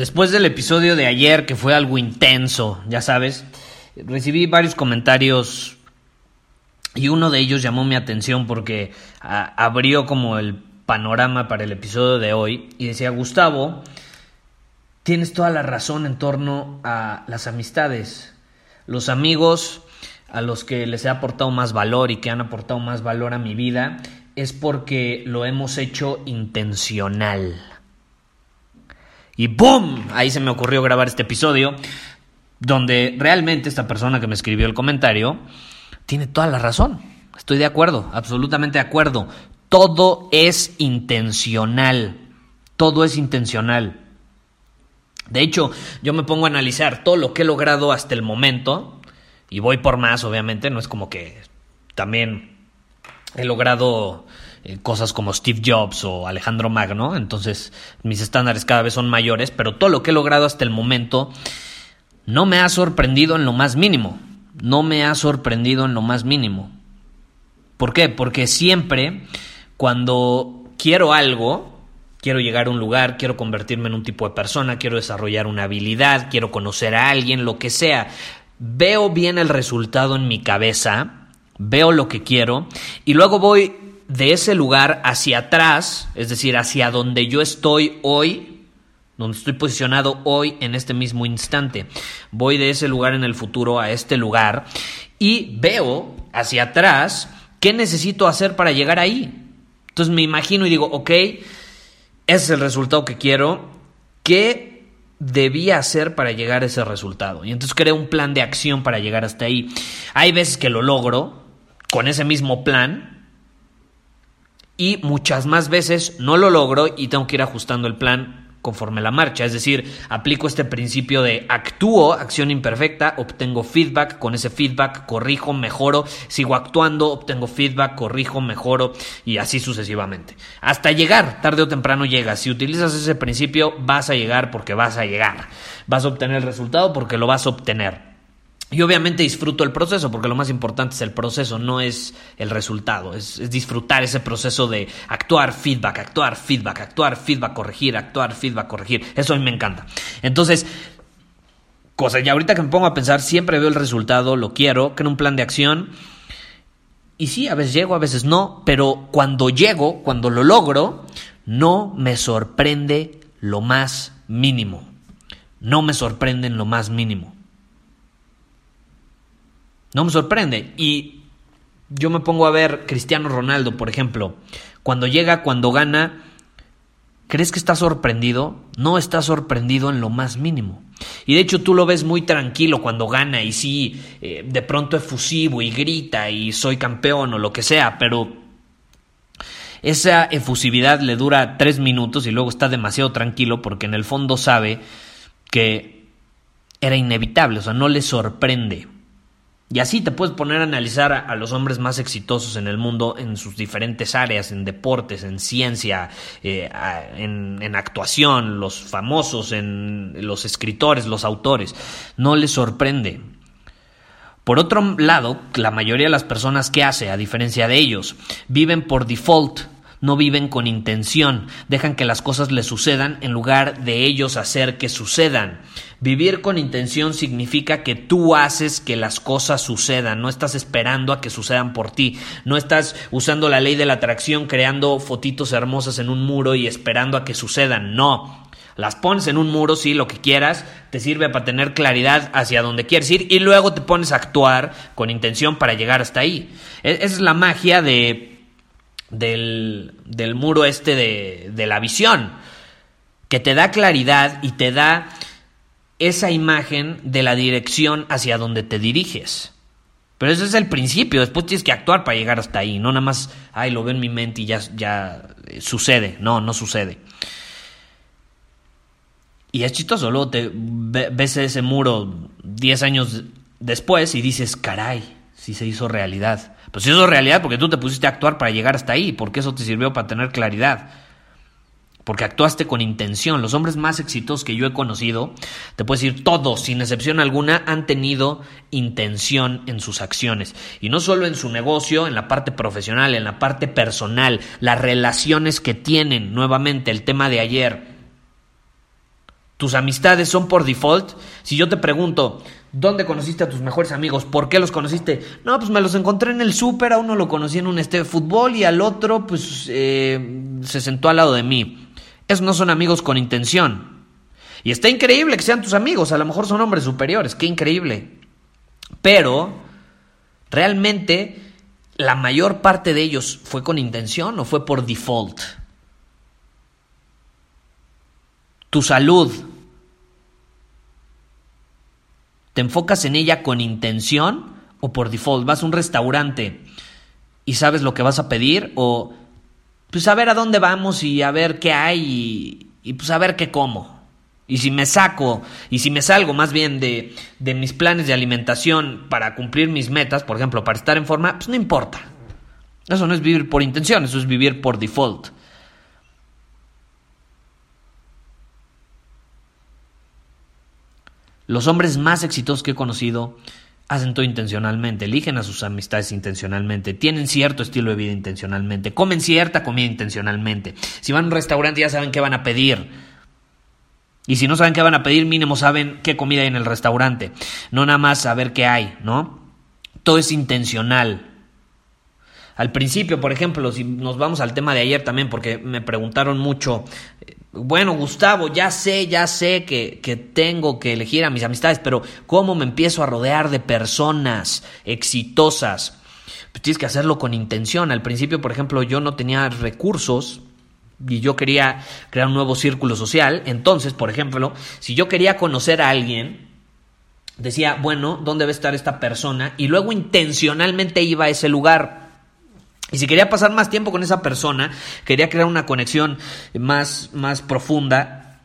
Después del episodio de ayer, que fue algo intenso, ya sabes, recibí varios comentarios y uno de ellos llamó mi atención porque abrió como el panorama para el episodio de hoy y decía, Gustavo, tienes toda la razón en torno a las amistades. Los amigos a los que les he aportado más valor y que han aportado más valor a mi vida es porque lo hemos hecho intencional. Y ¡boom! Ahí se me ocurrió grabar este episodio donde realmente esta persona que me escribió el comentario tiene toda la razón. Estoy de acuerdo, absolutamente de acuerdo. Todo es intencional. Todo es intencional. De hecho, yo me pongo a analizar todo lo que he logrado hasta el momento y voy por más, obviamente, no es como que también he logrado eh, cosas como Steve Jobs o Alejandro Magno, entonces mis estándares cada vez son mayores, pero todo lo que he logrado hasta el momento no me ha sorprendido en lo más mínimo, no me ha sorprendido en lo más mínimo. ¿Por qué? Porque siempre cuando quiero algo, quiero llegar a un lugar, quiero convertirme en un tipo de persona, quiero desarrollar una habilidad, quiero conocer a alguien, lo que sea, veo bien el resultado en mi cabeza, veo lo que quiero y luego voy de ese lugar hacia atrás, es decir, hacia donde yo estoy hoy, donde estoy posicionado hoy en este mismo instante. Voy de ese lugar en el futuro a este lugar y veo hacia atrás qué necesito hacer para llegar ahí. Entonces me imagino y digo, ok, ese es el resultado que quiero, ¿qué debía hacer para llegar a ese resultado? Y entonces creo un plan de acción para llegar hasta ahí. Hay veces que lo logro con ese mismo plan, y muchas más veces no lo logro y tengo que ir ajustando el plan conforme la marcha. Es decir, aplico este principio de actúo, acción imperfecta, obtengo feedback, con ese feedback corrijo, mejoro, sigo actuando, obtengo feedback, corrijo, mejoro y así sucesivamente. Hasta llegar, tarde o temprano llegas. Si utilizas ese principio, vas a llegar porque vas a llegar. Vas a obtener el resultado porque lo vas a obtener. Y obviamente disfruto el proceso, porque lo más importante es el proceso, no es el resultado. Es, disfrutar ese proceso de actuar, feedback, actuar, feedback, actuar, feedback, corregir, actuar, feedback, corregir. Eso a mí me encanta. Entonces, cosa, ya ahorita que me pongo a pensar, siempre veo el resultado, lo quiero, creo un plan de acción. Y sí, a veces llego, a veces no, pero cuando llego, cuando lo logro, no me sorprende lo más mínimo. No me sorprende en lo más mínimo. No me sorprende. Y yo me pongo a ver Cristiano Ronaldo, por ejemplo. Cuando llega, cuando gana, ¿crees que está sorprendido? No está sorprendido en lo más mínimo. Y de hecho tú lo ves muy tranquilo cuando gana y sí, eh, de pronto efusivo y grita y soy campeón o lo que sea, pero esa efusividad le dura tres minutos y luego está demasiado tranquilo porque en el fondo sabe que era inevitable, o sea, no le sorprende. Y así te puedes poner a analizar a, los hombres más exitosos en el mundo en sus diferentes áreas, en deportes, en ciencia, eh, en, en, actuación, los famosos, en los escritores, los autores. No les sorprende. Por otro lado, la mayoría de las personas que hace, a diferencia de ellos, viven por default no viven con intención, dejan que las cosas les sucedan en lugar de ellos hacer que sucedan. Vivir con intención significa que tú haces que las cosas sucedan, no estás esperando a que sucedan por ti, no estás usando la ley de la atracción creando fotitos hermosas en un muro y esperando a que sucedan, no. las pones en un muro, sí, lo que quieras, te sirve para tener claridad hacia dónde quieres ir y luego te pones a actuar con intención para llegar hasta ahí. E, esa es la magia de, del, del muro este de, de la visión, que te da claridad y te da esa imagen de la dirección hacia donde te diriges. Pero ese es el principio, después tienes que actuar para llegar hasta ahí, no nada más, ay, lo veo en mi mente y ya, ya eh, sucede, no, no sucede. Y es chistoso, luego te ves ese muro 10 años después y dices, caray, si se hizo realidad. Pues se hizo realidad porque tú te pusiste a actuar para llegar hasta ahí, porque eso te sirvió para tener claridad porque actuaste con intención. Los hombres más exitosos que yo he conocido, te puedo decir, todos, sin excepción alguna, han tenido intención en sus acciones. Y no solo en su negocio, en la parte profesional, en la parte personal, las relaciones que tienen, nuevamente, el tema de ayer. Tus amistades son por default. Si yo te pregunto, ¿dónde conociste a tus mejores amigos? ¿Por qué los conociste? No, pues me los encontré en el súper, a uno lo conocí en un este de fútbol y al otro, pues, eh, se sentó al lado de mí. Esos no son amigos con intención. Y está increíble que sean tus amigos, a lo mejor son hombres superiores, qué increíble. Pero, realmente, la mayor parte de ellos fue con intención o fue por default. Tu salud. ¿Te enfocas en ella con intención o por default? Vas a un restaurante y sabes lo que vas a pedir o pues a ver a dónde vamos y a ver qué hay y, pues a ver qué como. Y si me saco, y si me salgo más bien de, de mis planes de alimentación para cumplir mis metas, por ejemplo, para estar en forma, pues no importa. Eso no es vivir por intención, eso es vivir por default. Los hombres más exitosos que he conocido hacen todo intencionalmente, eligen a sus amistades intencionalmente, tienen cierto estilo de vida intencionalmente, comen cierta comida intencionalmente. Si van a un restaurante ya saben qué van a pedir. Y si no saben qué van a pedir, mínimo saben qué comida hay en el restaurante. No nada más saber qué hay, ¿no? Todo es intencional. Al principio, por ejemplo, si nos vamos al tema de ayer también, porque me preguntaron mucho, bueno, Gustavo, ya sé, ya sé que, que, tengo que elegir a mis amistades, pero ¿cómo me empiezo a rodear de personas exitosas? Pues tienes que hacerlo con intención. Al principio, por ejemplo, yo no tenía recursos y yo quería crear un nuevo círculo social. Entonces, por ejemplo, si yo quería conocer a alguien, decía, bueno, ¿dónde debe estar esta persona? Y luego intencionalmente iba a ese lugar y si quería pasar más tiempo con esa persona, quería crear una conexión más, más profunda,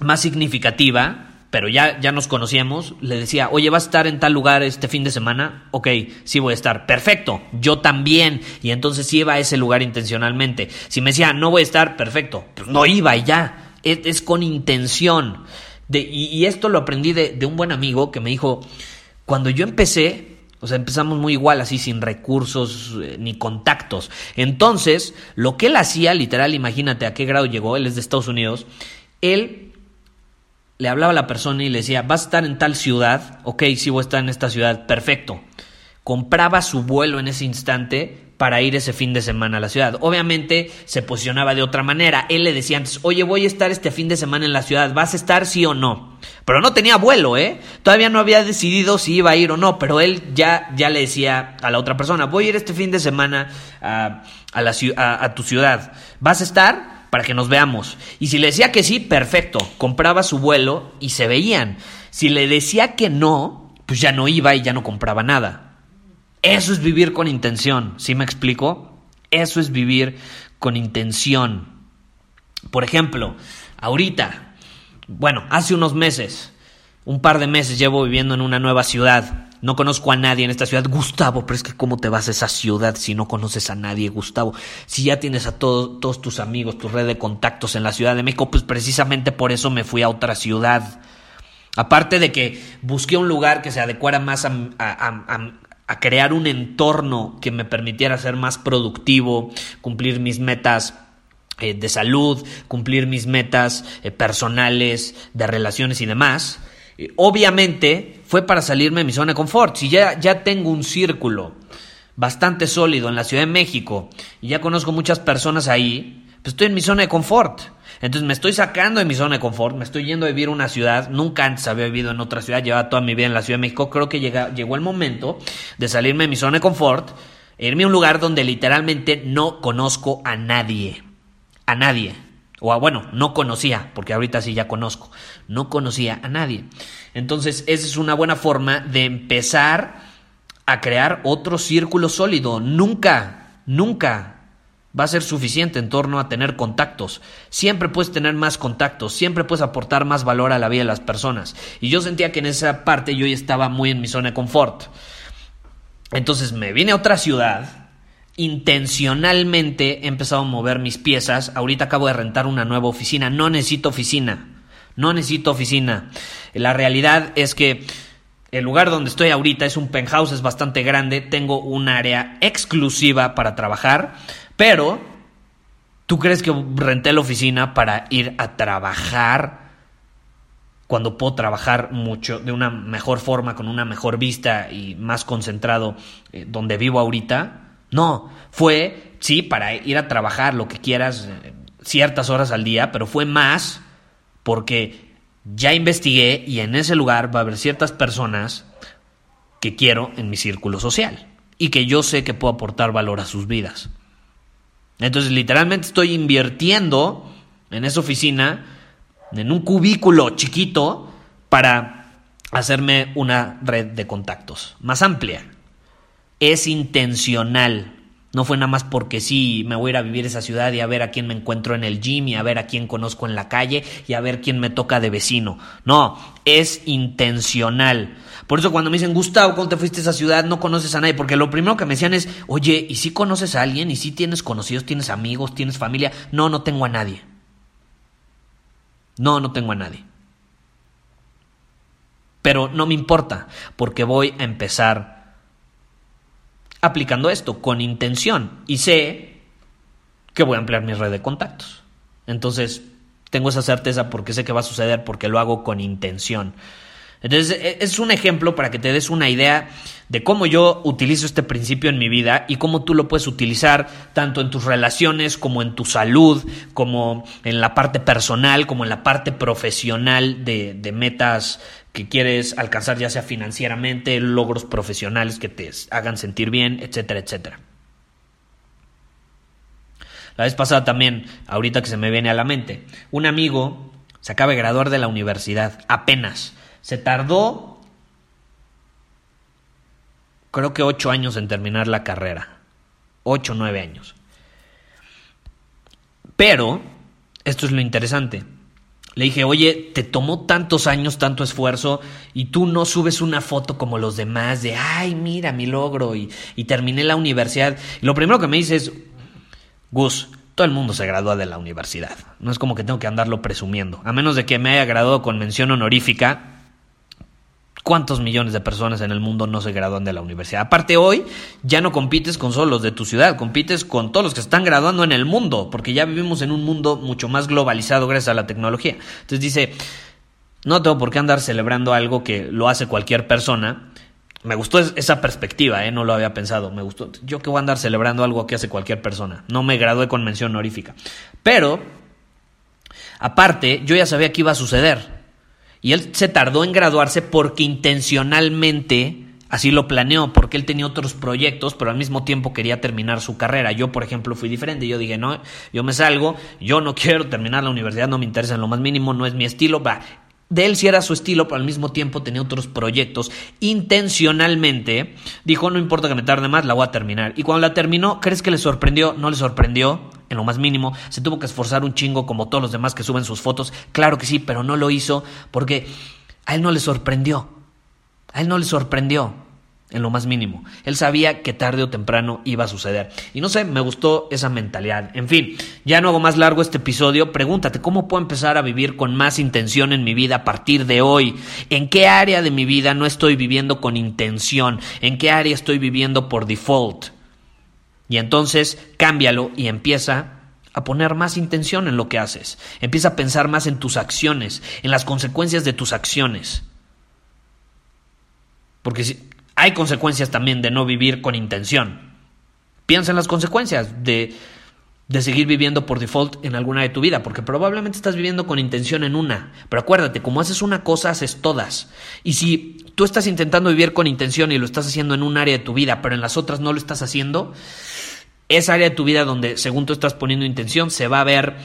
más significativa, pero ya, ya nos conocíamos, le decía, oye, ¿vas a estar en tal lugar este fin de semana? Ok, sí voy a estar. Perfecto, yo también. Y entonces iba a ese lugar intencionalmente. Si me decía, no voy a estar, perfecto, pues no iba y ya. Es, con intención. Y, esto lo aprendí de un buen amigo que me dijo, cuando yo empecé, o sea, empezamos muy igual, así sin recursos eh, ni contactos. Entonces, lo que él hacía, literal, imagínate a qué grado llegó, él es de Estados Unidos, él le hablaba a la persona y le decía, vas a estar en tal ciudad, ok, sí voy a estar en esta ciudad, perfecto. Compraba su vuelo en ese instante para ir ese fin de semana a la ciudad. Obviamente se posicionaba de otra manera. Él le decía antes, oye, voy a estar este fin de semana en la ciudad, ¿vas a estar sí o no? Pero no tenía vuelo, ¿eh? Todavía no había decidido si iba a ir o no, pero él ya, ya le decía a la otra persona, voy a ir este fin de semana a, la, a tu ciudad, ¿vas a estar? Para que nos veamos. Y si le decía que sí, perfecto, compraba su vuelo y se veían. Si le decía que no, pues ya no iba y ya no compraba nada. Eso es vivir con intención, ¿sí me explico? Eso es vivir con intención. Por ejemplo, ahorita, bueno, hace unos meses, un par de meses llevo viviendo en una nueva ciudad. No conozco a nadie en esta ciudad. Gustavo, pero es que ¿cómo te vas a esa ciudad si no conoces a nadie, Gustavo? Si ya tienes a todos tus amigos, tu red de contactos en la Ciudad de México, pues precisamente por eso me fui a otra ciudad. Aparte de que busqué un lugar que se adecuara más a, a, a crear un entorno que me permitiera ser más productivo, cumplir mis metas eh, de salud, cumplir mis metas eh, personales, de relaciones y demás. obviamente fue para salirme de mi zona de confort. Si ya, ya tengo un círculo bastante sólido en la Ciudad de México y ya conozco muchas personas ahí, pues estoy en mi zona de confort. Entonces me estoy sacando de mi zona de confort, me estoy yendo a vivir una ciudad, nunca antes había vivido en otra ciudad, llevaba toda mi vida en la Ciudad de México, creo que llegó el momento de salirme de mi zona de confort, e irme a un lugar donde literalmente no conozco a nadie, a nadie, o a, bueno, no conocía, porque ahorita sí ya conozco, no conocía a nadie. Entonces esa es una buena forma de empezar a crear otro círculo sólido, nunca, nunca va a ser suficiente en torno a tener contactos. Siempre puedes tener más contactos, siempre puedes aportar más valor a la vida de las personas. Y yo sentía que en esa parte yo estaba muy en mi zona de confort. Entonces me vine a otra ciudad, intencionalmente he empezado a mover mis piezas. Ahorita acabo de rentar una nueva oficina, no necesito oficina, no necesito oficina. La realidad es que el lugar donde estoy ahorita es un penthouse, es bastante grande, tengo un área exclusiva para trabajar pero, ¿tú crees que renté la oficina para ir a trabajar cuando puedo trabajar mucho, de una mejor forma, con una mejor vista y más concentrado eh, donde vivo ahorita? No, fue, sí, para ir a trabajar lo que quieras, eh, ciertas horas al día, pero fue más porque ya investigué y en ese lugar va a haber ciertas personas que quiero en mi círculo social y que yo sé que puedo aportar valor a sus vidas. Entonces, literalmente estoy invirtiendo en esa oficina, en un cubículo chiquito, para hacerme una red de contactos más amplia. Es intencional. No fue nada más porque sí, me voy a ir a vivir esa ciudad y a ver a quién me encuentro en el gym y a ver a quién conozco en la calle y a ver quién me toca de vecino. No, es intencional. Por eso cuando me dicen, Gustavo, ¿cómo te fuiste a esa ciudad? No conoces a nadie. Porque lo primero que me decían es, oye, ¿y si conoces a alguien? ¿Y si tienes conocidos? ¿Tienes amigos? ¿Tienes familia? No, no tengo a nadie. No, no tengo a nadie. Pero no me importa, porque voy a empezar aplicando esto con intención. Y sé que voy a ampliar mi red de contactos. Entonces, tengo esa certeza porque sé que va a suceder, porque lo hago con intención. Entonces, e, es un ejemplo para que te des una idea de cómo yo utilizo este principio en mi vida y cómo tú lo puedes utilizar tanto en tus relaciones como en tu salud, como en la parte personal, como en la parte profesional de, de metas que quieres alcanzar, ya sea financieramente, logros profesionales que te hagan sentir bien, etcétera, etcétera. La vez pasada también, ahorita que se me viene a la mente, un amigo se acaba de graduar de la universidad, apenas. Se tardó, creo que ocho años en terminar la carrera. Ocho, nueve años. Pero, esto es lo interesante. Le dije, oye, te tomó tantos años, tanto esfuerzo, y tú no subes una foto como los demás de, ay, mira mi logro, y, y terminé la universidad. Y lo primero que me dice es, Gus, todo el mundo se gradúa de la universidad. No es como que tengo que andarlo presumiendo. A menos de que me haya graduado con mención honorífica, ¿Cuántos millones de personas en el mundo no se gradúan de la universidad? Aparte hoy ya no compites con solo los de tu ciudad, compites con todos los que están graduando en el mundo, porque ya vivimos en un mundo mucho más globalizado gracias a la tecnología. Entonces dice, no tengo por qué andar celebrando algo que lo hace cualquier persona. Me gustó esa perspectiva, ¿eh? no lo había pensado. Me gustó. Yo que voy a andar celebrando algo que hace cualquier persona. No me gradué con mención honorífica. Pero, aparte, yo ya sabía que iba a suceder. Y él se tardó en graduarse porque intencionalmente así lo planeó, porque él tenía otros proyectos, pero al mismo tiempo quería terminar su carrera. Yo, por ejemplo, fui diferente. Yo dije, no, yo me salgo, yo no quiero terminar la universidad, no me interesa en lo más mínimo, no es mi estilo. Va. De él sí era su estilo, pero al mismo tiempo tenía otros proyectos. Intencionalmente dijo, no importa que me tarde más, la voy a terminar. Y cuando la terminó, ¿crees que le sorprendió? No le sorprendió en lo más mínimo. Se tuvo que esforzar un chingo como todos los demás que suben sus fotos. Claro que sí, pero no lo hizo porque a él no le sorprendió. A él no le sorprendió en lo más mínimo. Él sabía que tarde o temprano iba a suceder. Y no sé, me gustó esa mentalidad. En fin, ya no hago más largo este episodio. Pregúntate, ¿cómo puedo empezar a vivir con más intención en mi vida a partir de hoy? ¿En qué área de mi vida no estoy viviendo con intención? ¿En qué área estoy viviendo por default? Y entonces cámbialo y empieza a poner más intención en lo que haces. Empieza a pensar más en tus acciones, en las consecuencias de tus acciones. Porque hay consecuencias también de no vivir con intención. Piensa en las consecuencias de de seguir viviendo por default en alguna de tu vida, porque probablemente estás viviendo con intención en una. Pero acuérdate, como haces una cosa, haces todas. Y si tú estás intentando vivir con intención y lo estás haciendo en un área de tu vida, pero en las otras no lo estás haciendo, esa área de tu vida donde según tú estás poniendo intención se va a ver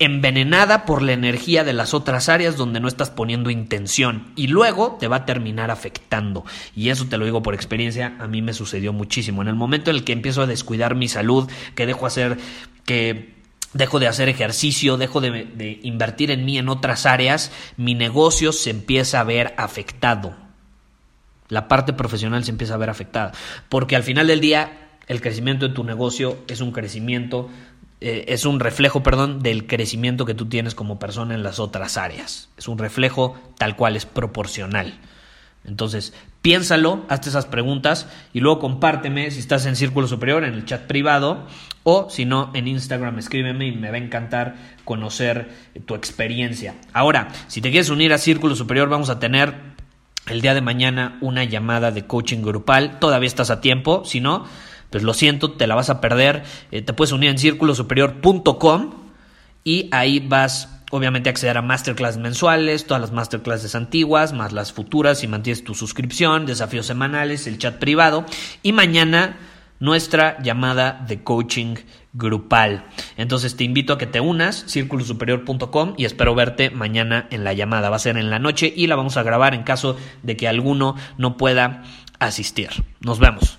envenenada por la energía de las otras áreas donde no estás poniendo intención y luego te va a terminar afectando. Y eso te lo digo por experiencia, a mí me sucedió muchísimo. En el momento en el que empiezo a descuidar mi salud, que dejo hacer que dejo de hacer ejercicio, dejo de, de, invertir en mí en otras áreas, mi negocio se empieza a ver afectado. La parte profesional se empieza a ver afectada. Porque al final del día, el crecimiento de tu negocio es un crecimiento eh, es un reflejo, perdón, del crecimiento que tú tienes como persona en las otras áreas. Es un reflejo tal cual, es proporcional. Entonces, piénsalo, hazte esas preguntas y luego compárteme si estás en Círculo Superior, en el chat privado, o si no, en Instagram, escríbeme y me va a encantar conocer tu experiencia. Ahora, si te quieres unir a Círculo Superior, vamos a tener el día de mañana una llamada de coaching grupal. Todavía estás a tiempo, si no, pues lo siento, te la vas a perder. Eh, te puedes unir en círculosuperior.com y ahí vas obviamente a acceder a masterclass mensuales, todas las masterclasses antiguas, más las futuras si mantienes tu suscripción, desafíos semanales, el chat privado y mañana nuestra llamada de coaching grupal. Entonces te invito a que te unas, círculosuperior.com y espero verte mañana en la llamada. Va a ser en la noche y la vamos a grabar en caso de que alguno no pueda asistir. Nos vemos.